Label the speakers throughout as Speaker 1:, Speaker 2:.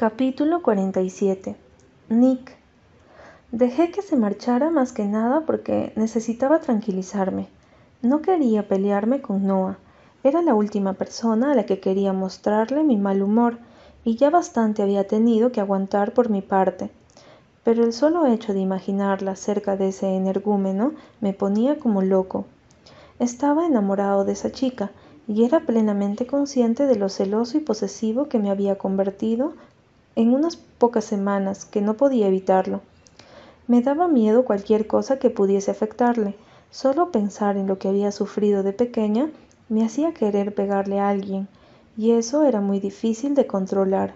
Speaker 1: Capítulo 47 Nick Dejé que se marchara más que nada porque necesitaba tranquilizarme. No quería pelearme con Noah. Era la última persona a la que quería mostrarle mi mal humor, y ya bastante había tenido que aguantar por mi parte. Pero el solo hecho de imaginarla cerca de ese energúmeno me ponía como loco. Estaba enamorado de esa chica, y era plenamente consciente de lo celoso y posesivo que me había convertido en unas pocas semanas que no podía evitarlo. Me daba miedo cualquier cosa que pudiese afectarle. Solo pensar en lo que había sufrido de pequeña me hacía querer pegarle a alguien, y eso era muy difícil de controlar.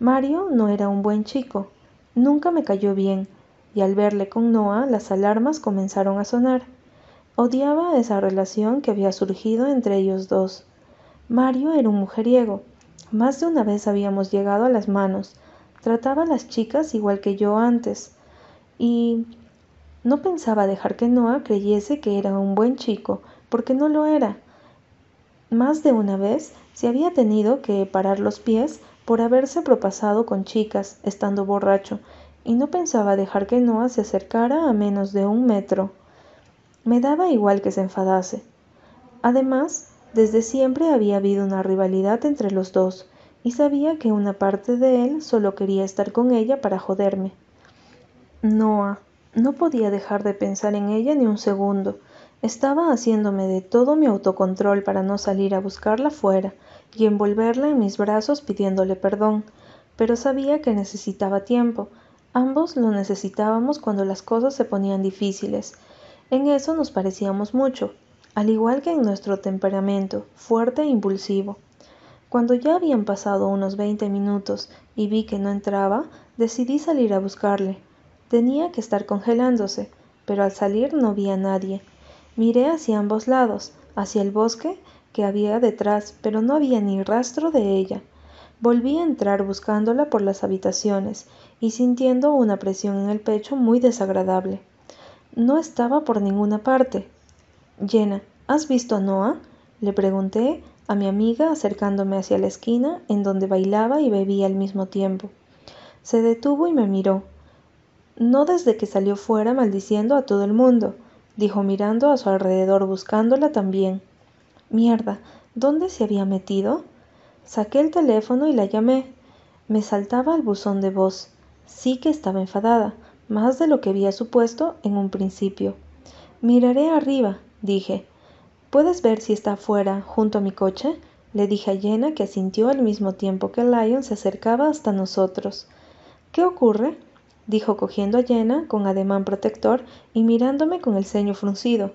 Speaker 1: Mario no era un buen chico, nunca me cayó bien, y al verle con Noah las alarmas comenzaron a sonar. Odiaba esa relación que había surgido entre ellos dos. Mario era un mujeriego, más de una vez habíamos llegado a las manos. Trataba a las chicas igual que yo antes. Y no pensaba dejar que Noah creyese que era un buen chico, porque no lo era. Más de una vez se había tenido que parar los pies por haberse propasado con chicas, estando borracho, y no pensaba dejar que Noah se acercara a menos de un metro. Me daba igual que se enfadase. Además, desde siempre había habido una rivalidad entre los dos, y sabía que una parte de él solo quería estar con ella para joderme. Noah, no podía dejar de pensar en ella ni un segundo. Estaba haciéndome de todo mi autocontrol para no salir a buscarla fuera y envolverla en mis brazos pidiéndole perdón, pero sabía que necesitaba tiempo. Ambos lo necesitábamos cuando las cosas se ponían difíciles. En eso nos parecíamos mucho, al igual que en nuestro temperamento, fuerte e impulsivo. Cuando ya habían pasado unos veinte minutos y vi que no entraba, decidí salir a buscarle. Tenía que estar congelándose, pero al salir no vi a nadie. Miré hacia ambos lados, hacia el bosque que había detrás, pero no había ni rastro de ella. Volví a entrar buscándola por las habitaciones y sintiendo una presión en el pecho muy desagradable. No estaba por ninguna parte. Jenna, ¿has visto a Noah? Le pregunté a mi amiga acercándome hacia la esquina en donde bailaba y bebía al mismo tiempo. Se detuvo y me miró. No desde que salió fuera maldiciendo a todo el mundo, dijo mirando a su alrededor buscándola también. Mierda, ¿dónde se había metido? Saqué el teléfono y la llamé. Me saltaba el buzón de voz. Sí que estaba enfadada, más de lo que había supuesto en un principio. Miraré arriba, dije. ¿Puedes ver si está afuera, junto a mi coche? Le dije a Jenna que asintió al mismo tiempo que Lion se acercaba hasta nosotros. ¿Qué ocurre? dijo cogiendo a Jenna con ademán protector y mirándome con el ceño fruncido.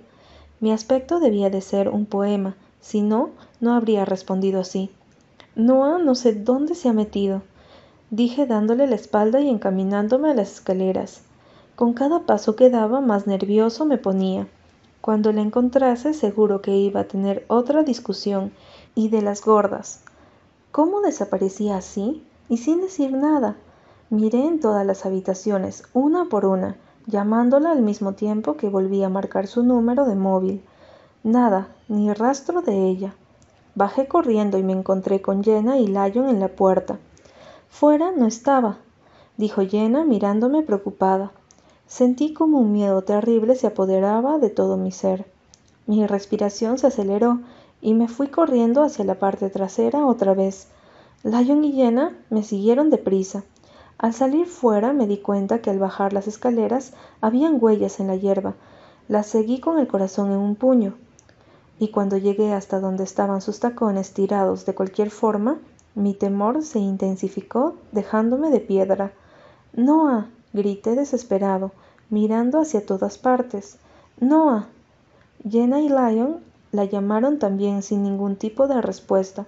Speaker 1: Mi aspecto debía de ser un poema, si no, no habría respondido así. Noah no sé dónde se ha metido, dije dándole la espalda y encaminándome a las escaleras. Con cada paso que daba más nervioso me ponía. Cuando la encontrase seguro que iba a tener otra discusión, y de las gordas. ¿Cómo desaparecía así? Y sin decir nada. Miré en todas las habitaciones, una por una, llamándola al mismo tiempo que volví a marcar su número de móvil. Nada, ni rastro de ella. Bajé corriendo y me encontré con Jenna y Lyon en la puerta. Fuera no estaba, dijo Jenna mirándome preocupada. Sentí como un miedo terrible se apoderaba de todo mi ser. Mi respiración se aceleró y me fui corriendo hacia la parte trasera otra vez. Lion y Jenna me siguieron deprisa. Al salir fuera me di cuenta que al bajar las escaleras habían huellas en la hierba. Las seguí con el corazón en un puño. Y cuando llegué hasta donde estaban sus tacones tirados de cualquier forma, mi temor se intensificó dejándome de piedra. Noah. Grité desesperado mirando hacia todas partes. Noah. Jenna y Lion la llamaron también sin ningún tipo de respuesta.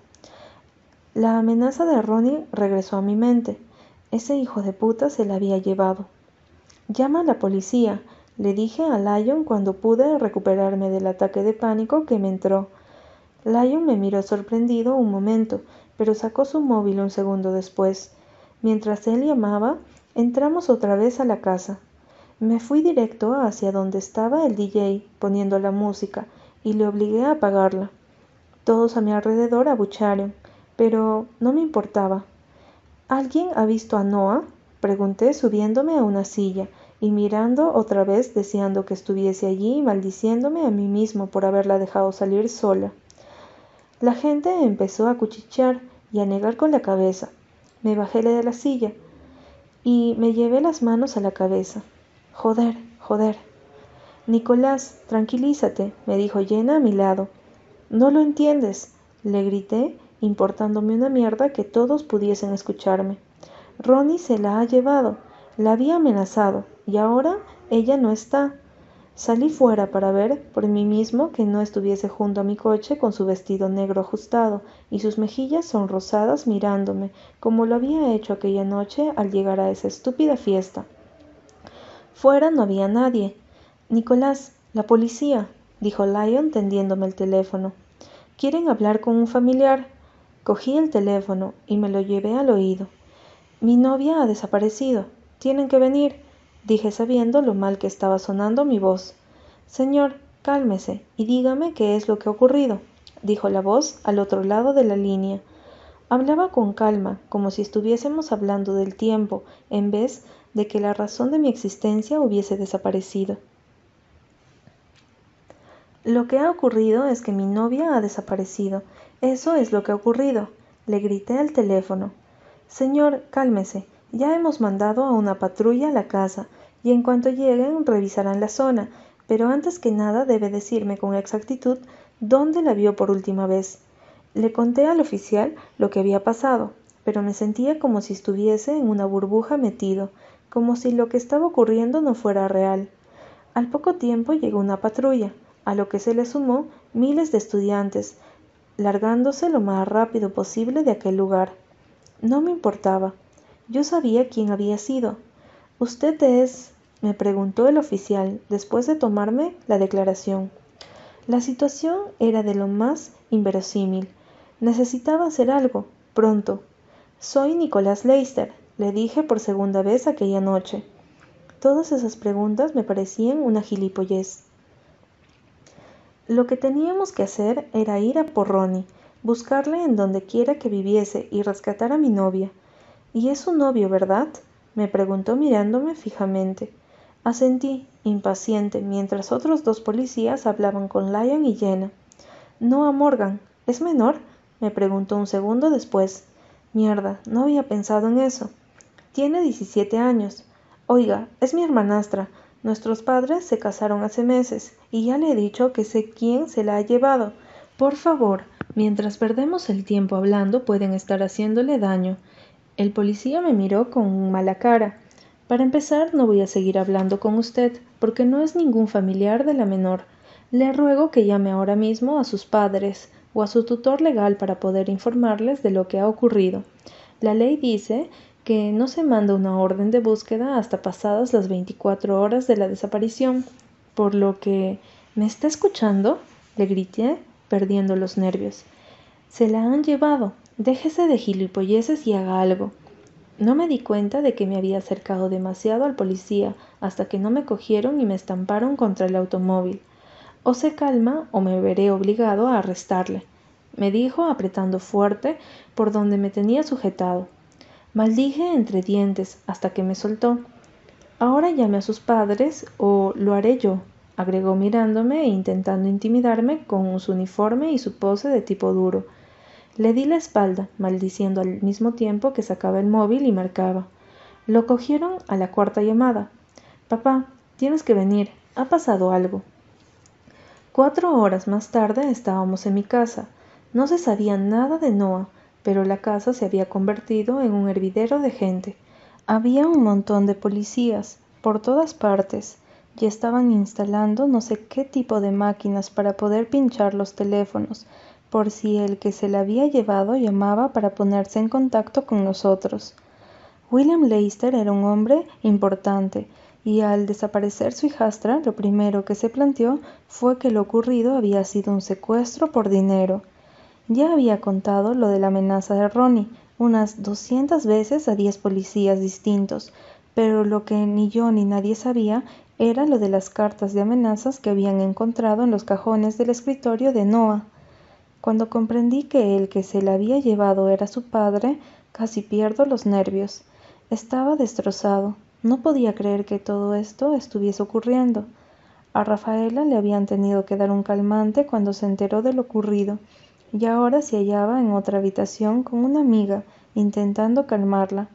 Speaker 1: La amenaza de Ronnie regresó a mi mente. Ese hijo de puta se la había llevado. Llama a la policía, le dije a Lion cuando pude recuperarme del ataque de pánico que me entró. Lion me miró sorprendido un momento, pero sacó su móvil un segundo después. Mientras él llamaba, entramos otra vez a la casa. Me fui directo hacia donde estaba el DJ poniendo la música y le obligué a apagarla. Todos a mi alrededor abucharon, pero no me importaba. ¿Alguien ha visto a Noah? Pregunté subiéndome a una silla y mirando otra vez deseando que estuviese allí y maldiciéndome a mí mismo por haberla dejado salir sola. La gente empezó a cuchichear y a negar con la cabeza. Me bajé de la silla y me llevé las manos a la cabeza. Joder, joder. Nicolás, tranquilízate, me dijo Jenna a mi lado. No lo entiendes, le grité, importándome una mierda que todos pudiesen escucharme. Ronnie se la ha llevado, la había amenazado, y ahora ella no está. Salí fuera para ver por mí mismo que no estuviese junto a mi coche con su vestido negro ajustado y sus mejillas sonrosadas mirándome, como lo había hecho aquella noche al llegar a esa estúpida fiesta. Fuera no había nadie. Nicolás, la policía, dijo Lyon tendiéndome el teléfono. ¿Quieren hablar con un familiar? Cogí el teléfono y me lo llevé al oído. Mi novia ha desaparecido. Tienen que venir dije sabiendo lo mal que estaba sonando mi voz. Señor, cálmese y dígame qué es lo que ha ocurrido, dijo la voz al otro lado de la línea. Hablaba con calma, como si estuviésemos hablando del tiempo, en vez de que la razón de mi existencia hubiese desaparecido. Lo que ha ocurrido es que mi novia ha desaparecido. Eso es lo que ha ocurrido. Le grité al teléfono. Señor, cálmese. Ya hemos mandado a una patrulla a la casa y en cuanto lleguen revisarán la zona, pero antes que nada debe decirme con exactitud dónde la vio por última vez. Le conté al oficial lo que había pasado, pero me sentía como si estuviese en una burbuja metido, como si lo que estaba ocurriendo no fuera real. Al poco tiempo llegó una patrulla, a lo que se le sumó miles de estudiantes, largándose lo más rápido posible de aquel lugar. No me importaba. Yo sabía quién había sido. Usted es, me preguntó el oficial después de tomarme la declaración. La situación era de lo más inverosímil. Necesitaba hacer algo, pronto. Soy Nicolás Leister, le dije por segunda vez aquella noche. Todas esas preguntas me parecían una gilipollez. Lo que teníamos que hacer era ir a por Ronnie, buscarle en donde quiera que viviese y rescatar a mi novia. ¿Y es su novio, verdad? me preguntó mirándome fijamente. Asentí, impaciente, mientras otros dos policías hablaban con Lyon y Jenna. No a Morgan. ¿Es menor? me preguntó un segundo después. Mierda, no había pensado en eso. Tiene diecisiete años. Oiga, es mi hermanastra. Nuestros padres se casaron hace meses y ya le he dicho que sé quién se la ha llevado. Por favor, mientras perdemos el tiempo hablando pueden estar haciéndole daño. El policía me miró con mala cara. Para empezar, no voy a seguir hablando con usted, porque no es ningún familiar de la menor. Le ruego que llame ahora mismo a sus padres o a su tutor legal para poder informarles de lo que ha ocurrido. La ley dice que no se manda una orden de búsqueda hasta pasadas las 24 horas de la desaparición, por lo que ¿Me está escuchando? le grité, perdiendo los nervios. Se la han llevado, Déjese de gilipolleces y haga algo. No me di cuenta de que me había acercado demasiado al policía hasta que no me cogieron y me estamparon contra el automóvil. O se calma o me veré obligado a arrestarle, me dijo apretando fuerte por donde me tenía sujetado. Maldije entre dientes hasta que me soltó. Ahora llame a sus padres o lo haré yo, agregó mirándome e intentando intimidarme con su uniforme y su pose de tipo duro. Le di la espalda, maldiciendo al mismo tiempo que sacaba el móvil y marcaba. Lo cogieron a la cuarta llamada. Papá, tienes que venir. Ha pasado algo. Cuatro horas más tarde estábamos en mi casa. No se sabía nada de Noah, pero la casa se había convertido en un hervidero de gente. Había un montón de policías por todas partes y estaban instalando no sé qué tipo de máquinas para poder pinchar los teléfonos, por si el que se la había llevado llamaba para ponerse en contacto con nosotros. William Leister era un hombre importante, y al desaparecer su hijastra, lo primero que se planteó fue que lo ocurrido había sido un secuestro por dinero. Ya había contado lo de la amenaza de Ronnie unas doscientas veces a diez policías distintos, pero lo que ni yo ni nadie sabía era lo de las cartas de amenazas que habían encontrado en los cajones del escritorio de Noah. Cuando comprendí que el que se la había llevado era su padre, casi pierdo los nervios. Estaba destrozado. No podía creer que todo esto estuviese ocurriendo. A Rafaela le habían tenido que dar un calmante cuando se enteró de lo ocurrido, y ahora se hallaba en otra habitación con una amiga, intentando calmarla.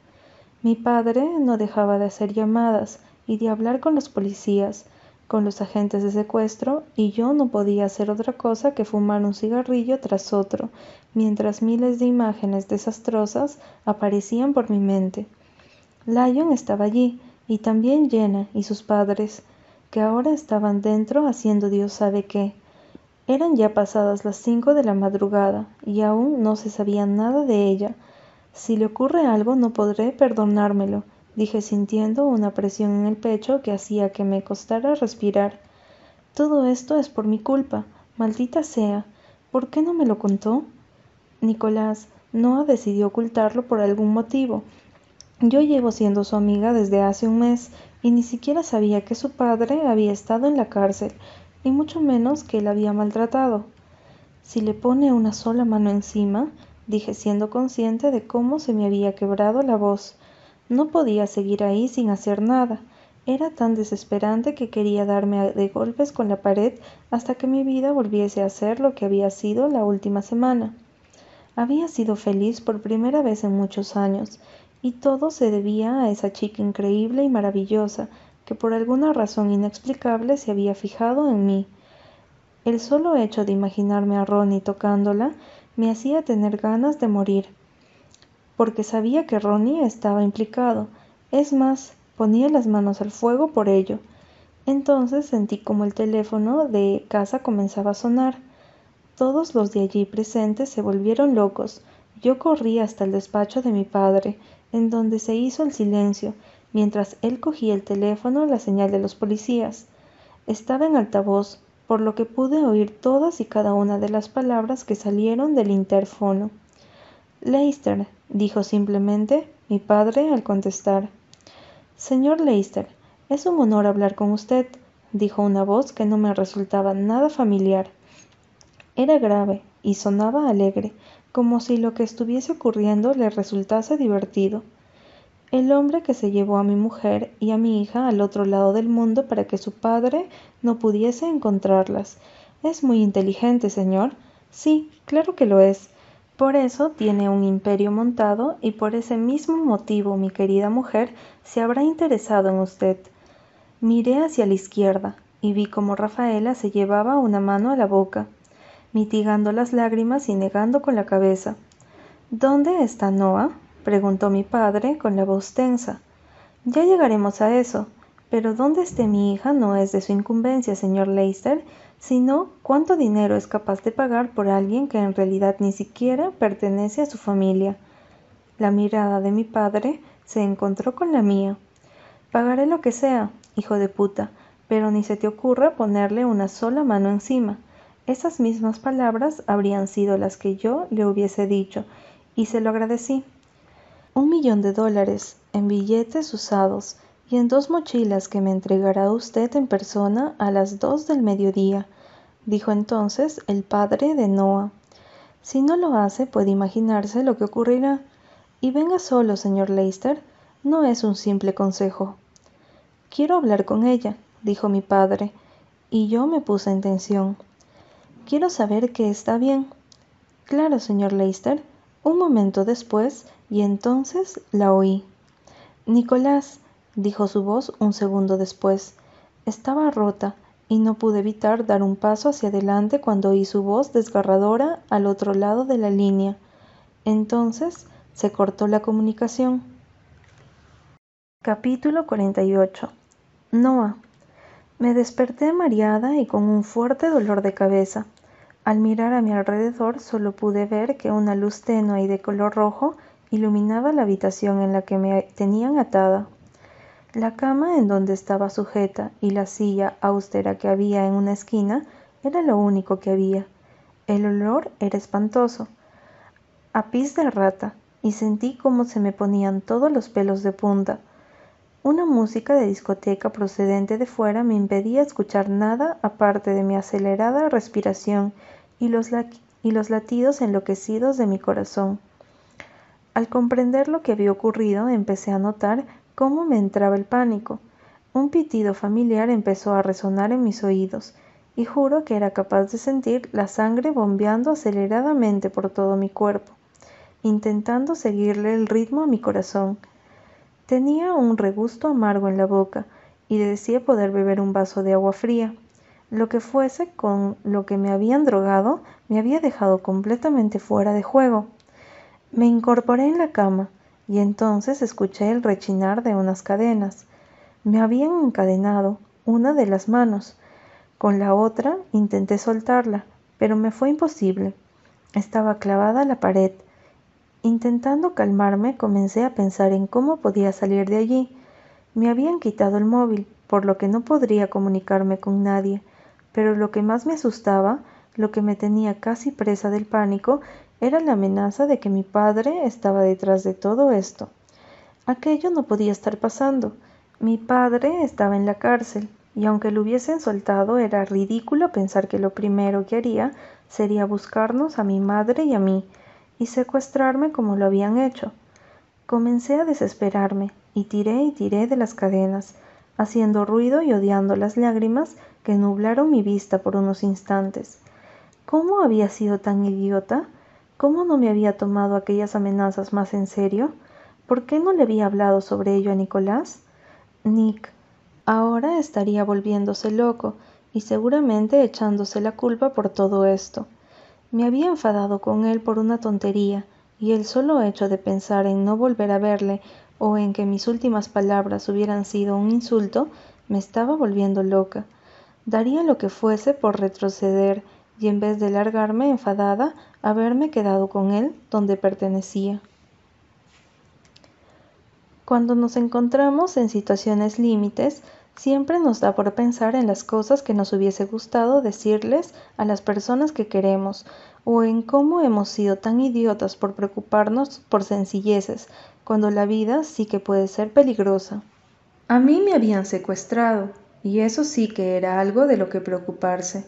Speaker 1: Mi padre no dejaba de hacer llamadas y de hablar con los policías, con los agentes de secuestro, y yo no podía hacer otra cosa que fumar un cigarrillo tras otro, mientras miles de imágenes desastrosas aparecían por mi mente. Lyon estaba allí, y también Jenna y sus padres, que ahora estaban dentro haciendo Dios sabe qué. Eran ya pasadas las cinco de la madrugada, y aún no se sabía nada de ella, si le ocurre algo no podré perdonármelo, dije sintiendo una presión en el pecho que hacía que me costara respirar. Todo esto es por mi culpa, maldita sea. ¿Por qué no me lo contó? Nicolás, Noah decidió ocultarlo por algún motivo. Yo llevo siendo su amiga desde hace un mes y ni siquiera sabía que su padre había estado en la cárcel, y mucho menos que él había maltratado. Si le pone una sola mano encima, dije siendo consciente de cómo se me había quebrado la voz. No podía seguir ahí sin hacer nada. Era tan desesperante que quería darme de golpes con la pared hasta que mi vida volviese a ser lo que había sido la última semana. Había sido feliz por primera vez en muchos años, y todo se debía a esa chica increíble y maravillosa que por alguna razón inexplicable se había fijado en mí. El solo hecho de imaginarme a Ronnie tocándola me hacía tener ganas de morir, porque sabía que Ronnie estaba implicado. Es más, ponía las manos al fuego por ello. Entonces sentí como el teléfono de casa comenzaba a sonar. Todos los de allí presentes se volvieron locos. Yo corrí hasta el despacho de mi padre, en donde se hizo el silencio, mientras él cogía el teléfono la señal de los policías. Estaba en altavoz, por lo que pude oír todas y cada una de las palabras que salieron del interfono. Leicester, dijo simplemente mi padre al contestar. Señor Leicester, es un honor hablar con usted, dijo una voz que no me resultaba nada familiar. Era grave y sonaba alegre, como si lo que estuviese ocurriendo le resultase divertido el hombre que se llevó a mi mujer y a mi hija al otro lado del mundo para que su padre no pudiese encontrarlas. Es muy inteligente, señor. Sí, claro que lo es. Por eso tiene un imperio montado y por ese mismo motivo mi querida mujer se habrá interesado en usted. Miré hacia la izquierda y vi cómo Rafaela se llevaba una mano a la boca, mitigando las lágrimas y negando con la cabeza. ¿Dónde está Noah? preguntó mi padre con la voz tensa. Ya llegaremos a eso, pero dónde esté mi hija no es de su incumbencia, señor Leicester, sino cuánto dinero es capaz de pagar por alguien que en realidad ni siquiera pertenece a su familia. La mirada de mi padre se encontró con la mía. Pagaré lo que sea, hijo de puta, pero ni se te ocurra ponerle una sola mano encima. Esas mismas palabras habrían sido las que yo le hubiese dicho, y se lo agradecí un millón de dólares en billetes usados y en dos mochilas que me entregará usted en persona a las dos del mediodía, dijo entonces el padre de Noah. Si no lo hace, puede imaginarse lo que ocurrirá. Y venga solo, señor Leicester, no es un simple consejo. Quiero hablar con ella, dijo mi padre, y yo me puse en tensión. Quiero saber que está bien. Claro, señor Leicester. Un momento después y entonces la oí. Nicolás, dijo su voz un segundo después. Estaba rota y no pude evitar dar un paso hacia adelante cuando oí su voz desgarradora al otro lado de la línea. Entonces se cortó la comunicación. Capítulo 48 Noah. Me desperté mareada y con un fuerte dolor de cabeza. Al mirar a mi alrededor solo pude ver que una luz tenue y de color rojo iluminaba la habitación en la que me tenían atada. La cama en donde estaba sujeta y la silla austera que había en una esquina era lo único que había. El olor era espantoso, a pis de rata, y sentí cómo se me ponían todos los pelos de punta. Una música de discoteca procedente de fuera me impedía escuchar nada aparte de mi acelerada respiración y los, y los latidos enloquecidos de mi corazón. Al comprender lo que había ocurrido, empecé a notar cómo me entraba el pánico. Un pitido familiar empezó a resonar en mis oídos, y juro que era capaz de sentir la sangre bombeando aceleradamente por todo mi cuerpo, intentando seguirle el ritmo a mi corazón. Tenía un regusto amargo en la boca, y decía poder beber un vaso de agua fría. Lo que fuese con lo que me habían drogado me había dejado completamente fuera de juego. Me incorporé en la cama y entonces escuché el rechinar de unas cadenas. Me habían encadenado una de las manos. Con la otra intenté soltarla, pero me fue imposible. Estaba clavada a la pared. Intentando calmarme, comencé a pensar en cómo podía salir de allí. Me habían quitado el móvil, por lo que no podría comunicarme con nadie pero lo que más me asustaba, lo que me tenía casi presa del pánico, era la amenaza de que mi padre estaba detrás de todo esto. Aquello no podía estar pasando. Mi padre estaba en la cárcel, y aunque lo hubiesen soltado, era ridículo pensar que lo primero que haría sería buscarnos a mi madre y a mí, y secuestrarme como lo habían hecho. Comencé a desesperarme, y tiré y tiré de las cadenas, haciendo ruido y odiando las lágrimas que nublaron mi vista por unos instantes. ¿Cómo había sido tan idiota? ¿Cómo no me había tomado aquellas amenazas más en serio? ¿Por qué no le había hablado sobre ello a Nicolás? Nick ahora estaría volviéndose loco y seguramente echándose la culpa por todo esto. Me había enfadado con él por una tontería, y el solo hecho de pensar en no volver a verle o en que mis últimas palabras hubieran sido un insulto me estaba volviendo loca. Daría lo que fuese por retroceder y en vez de largarme enfadada, haberme quedado con él donde pertenecía. Cuando nos encontramos en situaciones límites, siempre nos da por pensar en las cosas que nos hubiese gustado decirles a las personas que queremos, o en cómo hemos sido tan idiotas por preocuparnos por sencilleces, cuando la vida sí que puede ser peligrosa. A mí me habían secuestrado, y eso sí que era algo de lo que preocuparse.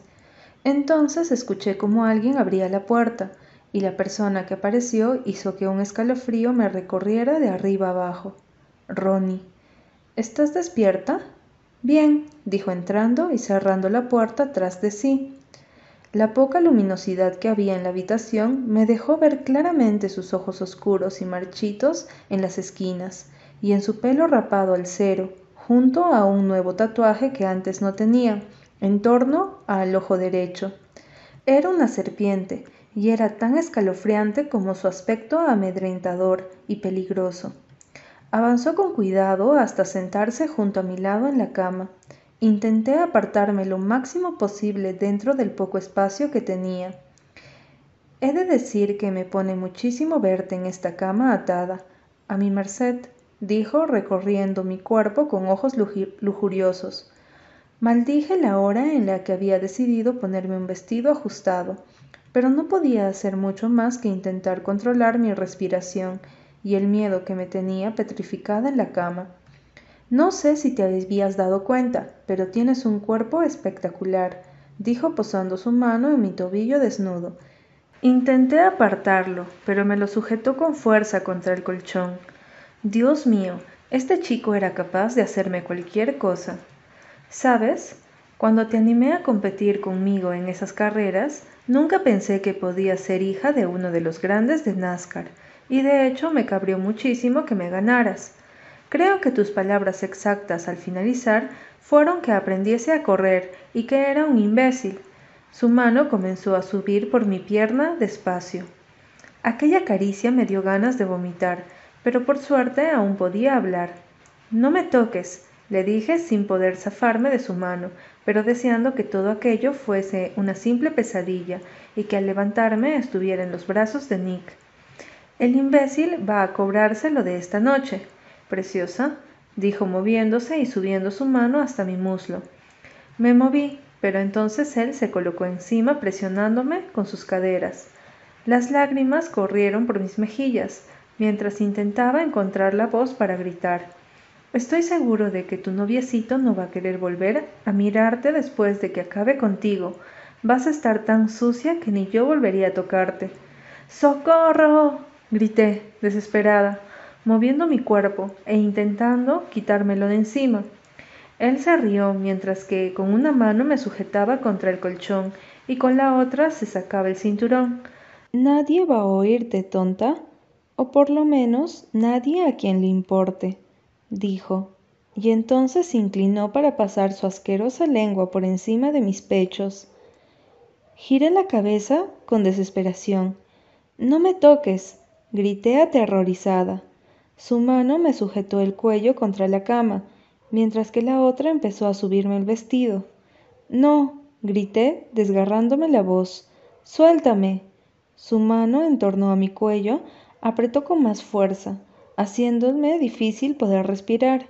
Speaker 1: Entonces escuché como alguien abría la puerta, y la persona que apareció hizo que un escalofrío me recorriera de arriba abajo. Ronnie. ¿Estás despierta? Bien, dijo entrando y cerrando la puerta tras de sí. La poca luminosidad que había en la habitación me dejó ver claramente sus ojos oscuros y marchitos en las esquinas, y en su pelo rapado al cero, junto a un nuevo tatuaje que antes no tenía, en torno al ojo derecho. Era una serpiente, y era tan escalofriante como su aspecto amedrentador y peligroso. Avanzó con cuidado hasta sentarse junto a mi lado en la cama. Intenté apartarme lo máximo posible dentro del poco espacio que tenía. He de decir que me pone muchísimo verte en esta cama atada, a mi merced, dijo recorriendo mi cuerpo con ojos lujuriosos. Maldije la hora en la que había decidido ponerme un vestido ajustado, pero no podía hacer mucho más que intentar controlar mi respiración y el miedo que me tenía petrificada en la cama. No sé si te habías dado cuenta, pero tienes un cuerpo espectacular, dijo posando su mano en mi tobillo desnudo. Intenté apartarlo, pero me lo sujetó con fuerza contra el colchón. Dios mío, este chico era capaz de hacerme cualquier cosa. ¿Sabes? Cuando te animé a competir conmigo en esas carreras, nunca pensé que podía ser hija de uno de los grandes de NASCAR, y de hecho me cabrió muchísimo que me ganaras. Creo que tus palabras exactas al finalizar fueron que aprendiese a correr y que era un imbécil. Su mano comenzó a subir por mi pierna despacio. Aquella caricia me dio ganas de vomitar, pero por suerte aún podía hablar. No me toques, le dije sin poder zafarme de su mano, pero deseando que todo aquello fuese una simple pesadilla y que al levantarme estuviera en los brazos de Nick. El imbécil va a cobrárselo de esta noche, preciosa, dijo moviéndose y subiendo su mano hasta mi muslo. Me moví, pero entonces él se colocó encima presionándome con sus caderas. Las lágrimas corrieron por mis mejillas, mientras intentaba encontrar la voz para gritar. Estoy seguro de que tu noviecito no va a querer volver a mirarte después de que acabe contigo. Vas a estar tan sucia que ni yo volvería a tocarte. ¡Socorro! grité, desesperada, moviendo mi cuerpo e intentando quitármelo de encima. Él se rió mientras que con una mano me sujetaba contra el colchón y con la otra se sacaba el cinturón. Nadie va a oírte, tonta, o por lo menos nadie a quien le importe, dijo, y entonces se inclinó para pasar su asquerosa lengua por encima de mis pechos. Giré la cabeza con desesperación. No me toques, grité aterrorizada. Su mano me sujetó el cuello contra la cama, mientras que la otra empezó a subirme el vestido. No, grité, desgarrándome la voz. Suéltame. Su mano en torno a mi cuello apretó con más fuerza, haciéndome difícil poder respirar.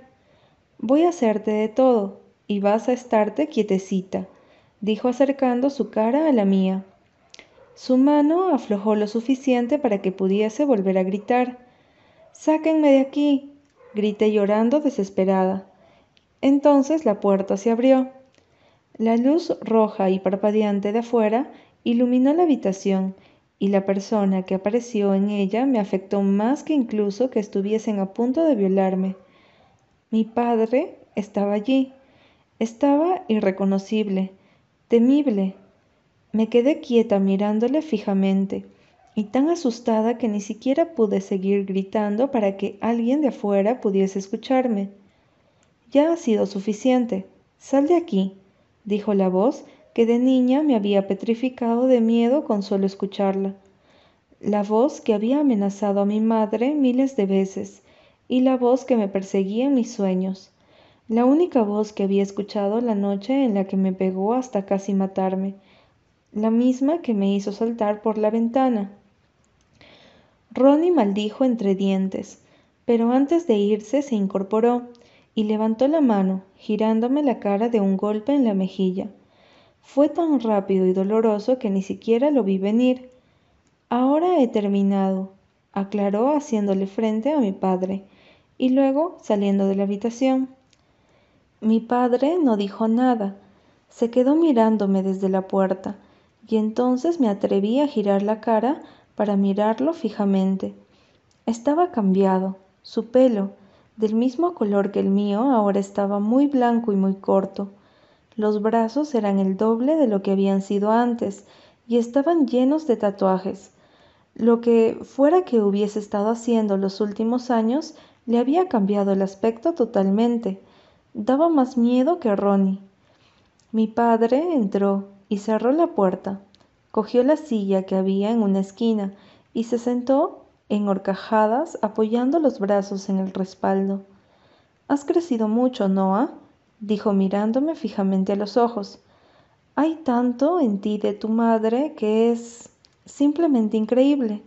Speaker 1: Voy a hacerte de todo, y vas a estarte quietecita, dijo acercando su cara a la mía. Su mano aflojó lo suficiente para que pudiese volver a gritar. Sáquenme de aquí. grité llorando desesperada. Entonces la puerta se abrió. La luz roja y parpadeante de afuera iluminó la habitación y la persona que apareció en ella me afectó más que incluso que estuviesen a punto de violarme. Mi padre estaba allí. Estaba irreconocible, temible. Me quedé quieta mirándole fijamente y tan asustada que ni siquiera pude seguir gritando para que alguien de afuera pudiese escucharme. Ya ha sido suficiente. Sal de aquí, dijo la voz que de niña me había petrificado de miedo con solo escucharla. La voz que había amenazado a mi madre miles de veces y la voz que me perseguía en mis sueños. La única voz que había escuchado la noche en la que me pegó hasta casi matarme. La misma que me hizo saltar por la ventana. Ronnie maldijo entre dientes, pero antes de irse se incorporó y levantó la mano, girándome la cara de un golpe en la mejilla. Fue tan rápido y doloroso que ni siquiera lo vi venir. Ahora he terminado, aclaró haciéndole frente a mi padre, y luego saliendo de la habitación. Mi padre no dijo nada, se quedó mirándome desde la puerta, y entonces me atreví a girar la cara para mirarlo fijamente. Estaba cambiado, su pelo, del mismo color que el mío, ahora estaba muy blanco y muy corto. Los brazos eran el doble de lo que habían sido antes y estaban llenos de tatuajes. Lo que fuera que hubiese estado haciendo los últimos años le había cambiado el aspecto totalmente. Daba más miedo que Ronnie. Mi padre entró y cerró la puerta. Cogió la silla que había en una esquina y se sentó en horcajadas apoyando los brazos en el respaldo. Has crecido mucho, Noah, dijo mirándome fijamente a los ojos. Hay tanto en ti de tu madre que es simplemente increíble.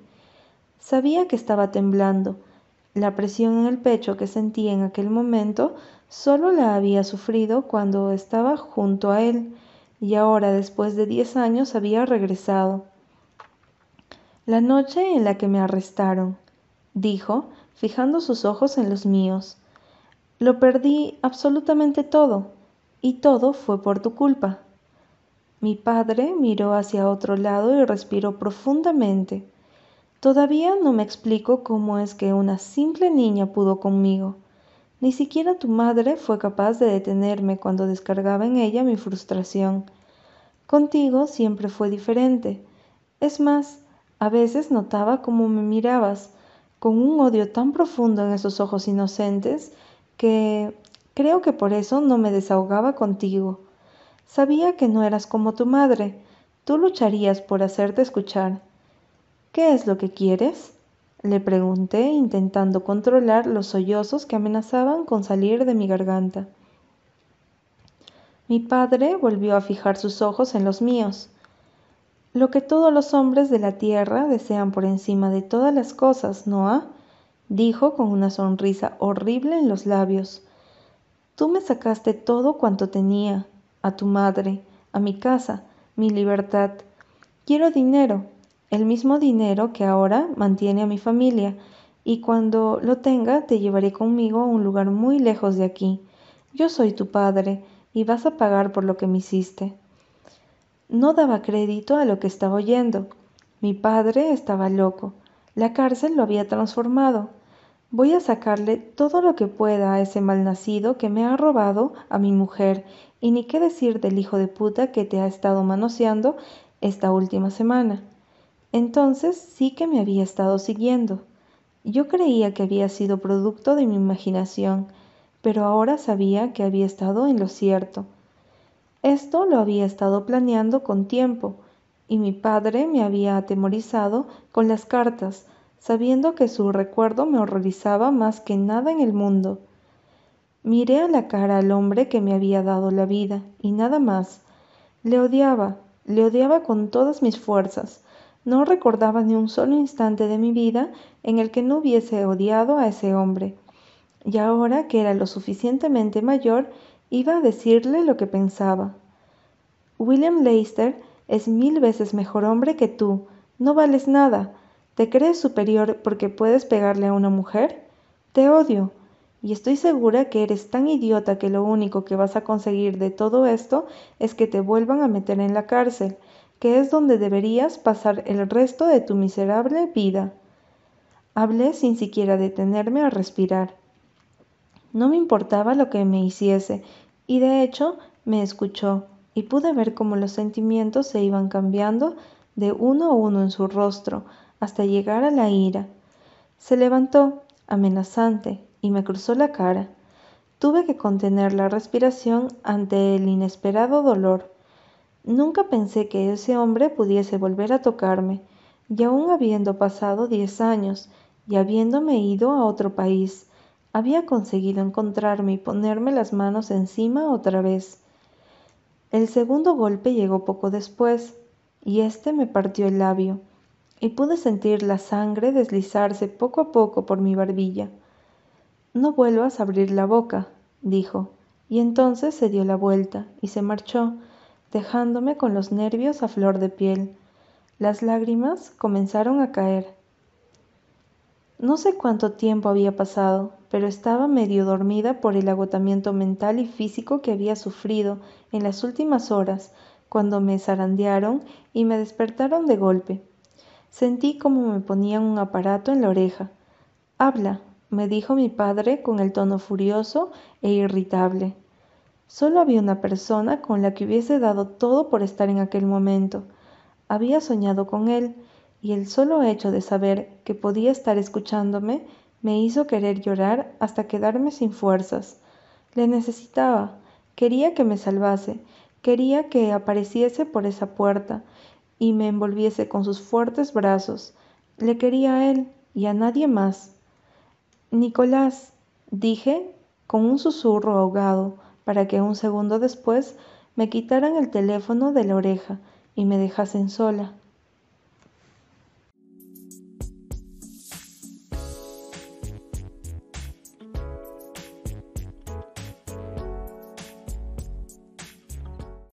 Speaker 1: Sabía que estaba temblando. La presión en el pecho que sentí en aquel momento solo la había sufrido cuando estaba junto a él, y ahora después de diez años había regresado. La noche en la que me arrestaron, dijo, fijando sus ojos en los míos. Lo perdí absolutamente todo, y todo fue por tu culpa. Mi padre miró hacia otro lado y respiró profundamente. Todavía no me explico cómo es que una simple niña pudo conmigo. Ni siquiera tu madre fue capaz de detenerme cuando descargaba en ella mi frustración. Contigo siempre fue diferente. Es más, a veces notaba cómo me mirabas, con un odio tan profundo en esos ojos inocentes, que creo que por eso no me desahogaba contigo. Sabía que no eras como tu madre, tú lucharías por hacerte escuchar. ¿Qué es lo que quieres? le pregunté, intentando controlar los sollozos que amenazaban con salir de mi garganta. Mi padre volvió a fijar sus ojos en los míos lo que todos los hombres de la tierra desean por encima de todas las cosas, Noah, dijo con una sonrisa horrible en los labios. Tú me sacaste todo cuanto tenía, a tu madre, a mi casa, mi libertad. Quiero dinero, el mismo dinero que ahora mantiene a mi familia, y cuando lo tenga te llevaré conmigo a un lugar muy lejos de aquí. Yo soy tu padre, y vas a pagar por lo que me hiciste. No daba crédito a lo que estaba oyendo. Mi padre estaba loco. La cárcel lo había transformado. Voy a sacarle todo lo que pueda a ese malnacido que me ha robado a mi mujer, y ni qué decir del hijo de puta que te ha estado manoseando esta última semana. Entonces sí que me había estado siguiendo. Yo creía que había sido producto de mi imaginación, pero ahora sabía que había estado en lo cierto. Esto lo había estado planeando con tiempo, y mi padre me había atemorizado con las cartas, sabiendo que su recuerdo me horrorizaba más que nada en el mundo. Miré a la cara al hombre que me había dado la vida, y nada más. Le odiaba, le odiaba con todas mis fuerzas. No recordaba ni un solo instante de mi vida en el que no hubiese odiado a ese hombre. Y ahora que era lo suficientemente mayor, iba a decirle lo que pensaba. William Leicester es mil veces mejor hombre que tú. No vales nada. ¿Te crees superior porque puedes pegarle a una mujer? Te odio. Y estoy segura que eres tan idiota que lo único que vas a conseguir de todo esto es que te vuelvan a meter en la cárcel, que es donde deberías pasar el resto de tu miserable vida. Hablé sin siquiera detenerme a respirar. No me importaba lo que me hiciese, y de hecho me escuchó, y pude ver cómo los sentimientos se iban cambiando de uno a uno en su rostro, hasta llegar a la ira. Se levantó, amenazante, y me cruzó la cara. Tuve que contener la respiración ante el inesperado dolor. Nunca pensé que ese hombre pudiese volver a tocarme, y aun habiendo pasado diez años y habiéndome ido a otro país, había conseguido encontrarme y ponerme las manos encima otra vez. El segundo golpe llegó poco después, y éste me partió el labio y pude sentir la sangre deslizarse poco a poco por mi barbilla. No vuelvas a abrir la boca, dijo, y entonces se dio la vuelta y se marchó, dejándome con los nervios a flor de piel. Las lágrimas comenzaron a caer. No sé cuánto tiempo había pasado, pero estaba medio dormida por el agotamiento mental y físico que había sufrido en las últimas horas, cuando me zarandearon y me despertaron de golpe. Sentí como me ponían un aparato en la oreja. Habla, me dijo mi padre con el tono furioso e irritable. Solo había una persona con la que hubiese dado todo por estar en aquel momento. Había soñado con él, y el solo hecho de saber que podía estar escuchándome me hizo querer llorar hasta quedarme sin fuerzas. Le necesitaba, quería que me salvase, quería que apareciese por esa puerta, y me envolviese con sus fuertes brazos. Le quería a él y a nadie más. Nicolás, dije con un susurro ahogado, para que un segundo después me quitaran el teléfono de la oreja y me dejasen sola.